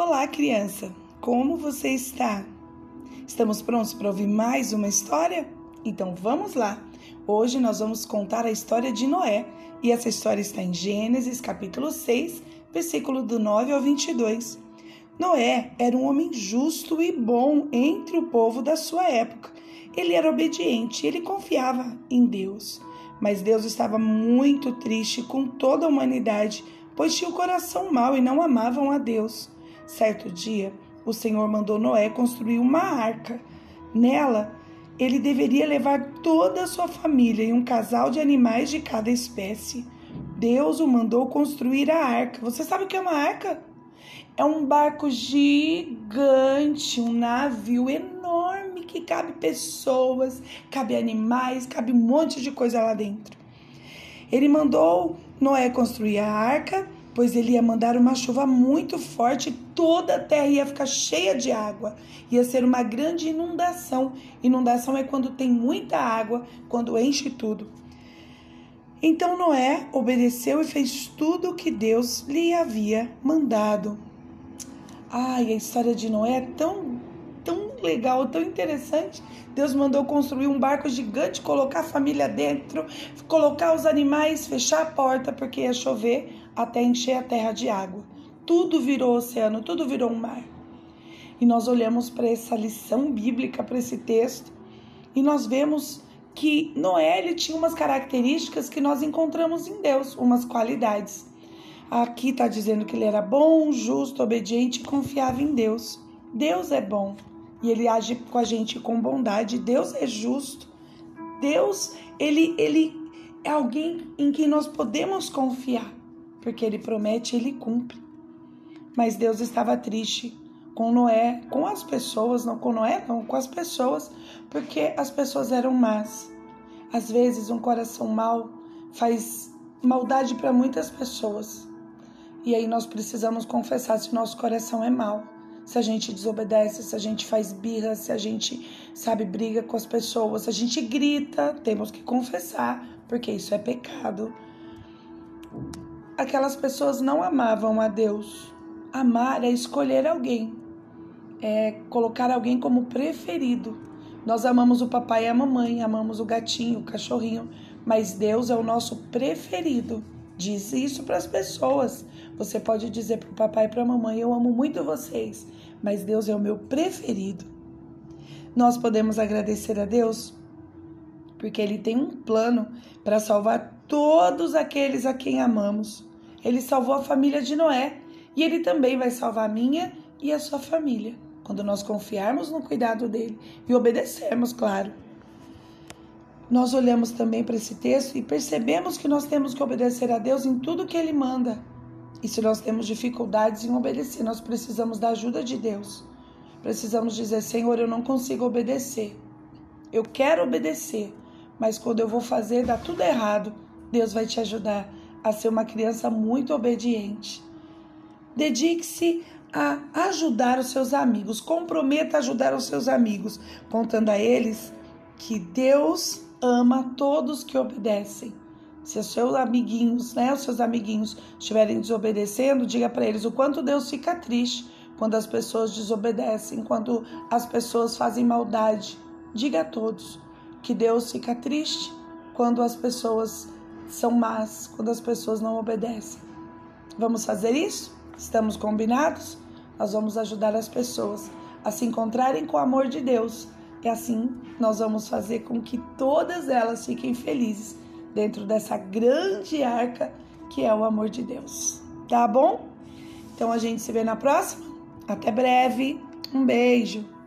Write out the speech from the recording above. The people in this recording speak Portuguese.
Olá, criança! Como você está? Estamos prontos para ouvir mais uma história? Então vamos lá! Hoje nós vamos contar a história de Noé e essa história está em Gênesis capítulo 6, versículo do 9 ao 22. Noé era um homem justo e bom entre o povo da sua época. Ele era obediente, ele confiava em Deus. Mas Deus estava muito triste com toda a humanidade, pois tinha o coração mau e não amavam a Deus. Certo dia, o Senhor mandou Noé construir uma arca. Nela, ele deveria levar toda a sua família e um casal de animais de cada espécie. Deus o mandou construir a arca. Você sabe o que é uma arca? É um barco gigante, um navio enorme que cabe pessoas, cabe animais, cabe um monte de coisa lá dentro. Ele mandou Noé construir a arca pois ele ia mandar uma chuva muito forte toda a terra ia ficar cheia de água. Ia ser uma grande inundação. Inundação é quando tem muita água, quando enche tudo. Então Noé obedeceu e fez tudo o que Deus lhe havia mandado. Ai, a história de Noé é tão, tão legal, tão interessante. Deus mandou construir um barco gigante, colocar a família dentro, colocar os animais, fechar a porta porque ia chover até encher a terra de água. Tudo virou oceano, tudo virou um mar. E nós olhamos para essa lição bíblica, para esse texto, e nós vemos que Noé ele tinha umas características que nós encontramos em Deus, umas qualidades. Aqui está dizendo que ele era bom, justo, obediente e confiava em Deus. Deus é bom e ele age com a gente com bondade. Deus é justo. Deus, ele, ele é alguém em quem nós podemos confiar porque ele promete e ele cumpre. Mas Deus estava triste com Noé, com as pessoas, não com Noé, não, com as pessoas, porque as pessoas eram más. Às vezes, um coração mau faz maldade para muitas pessoas. E aí nós precisamos confessar se o nosso coração é mau. Se a gente desobedece, se a gente faz birra, se a gente, sabe, briga com as pessoas, se a gente grita, temos que confessar, porque isso é pecado aquelas pessoas não amavam a Deus. Amar é escolher alguém, é colocar alguém como preferido. Nós amamos o papai e a mamãe, amamos o gatinho, o cachorrinho, mas Deus é o nosso preferido. Diz isso para as pessoas. Você pode dizer para o papai e para a mamãe: Eu amo muito vocês, mas Deus é o meu preferido. Nós podemos agradecer a Deus porque Ele tem um plano para salvar todos aqueles a quem amamos. Ele salvou a família de Noé e ele também vai salvar a minha e a sua família, quando nós confiarmos no cuidado dele e obedecermos, claro. Nós olhamos também para esse texto e percebemos que nós temos que obedecer a Deus em tudo que ele manda. E se nós temos dificuldades em obedecer, nós precisamos da ajuda de Deus. Precisamos dizer: Senhor, eu não consigo obedecer. Eu quero obedecer, mas quando eu vou fazer, dá tudo errado. Deus vai te ajudar a ser uma criança muito obediente. Dedique-se a ajudar os seus amigos, comprometa a ajudar os seus amigos, contando a eles que Deus ama todos que obedecem. Se os seus amiguinhos, né, os seus amiguinhos estiverem desobedecendo, diga para eles o quanto Deus fica triste quando as pessoas desobedecem, quando as pessoas fazem maldade. Diga a todos que Deus fica triste quando as pessoas são más quando as pessoas não obedecem. Vamos fazer isso? Estamos combinados? Nós vamos ajudar as pessoas a se encontrarem com o amor de Deus. E assim nós vamos fazer com que todas elas fiquem felizes dentro dessa grande arca que é o amor de Deus. Tá bom? Então a gente se vê na próxima. Até breve. Um beijo.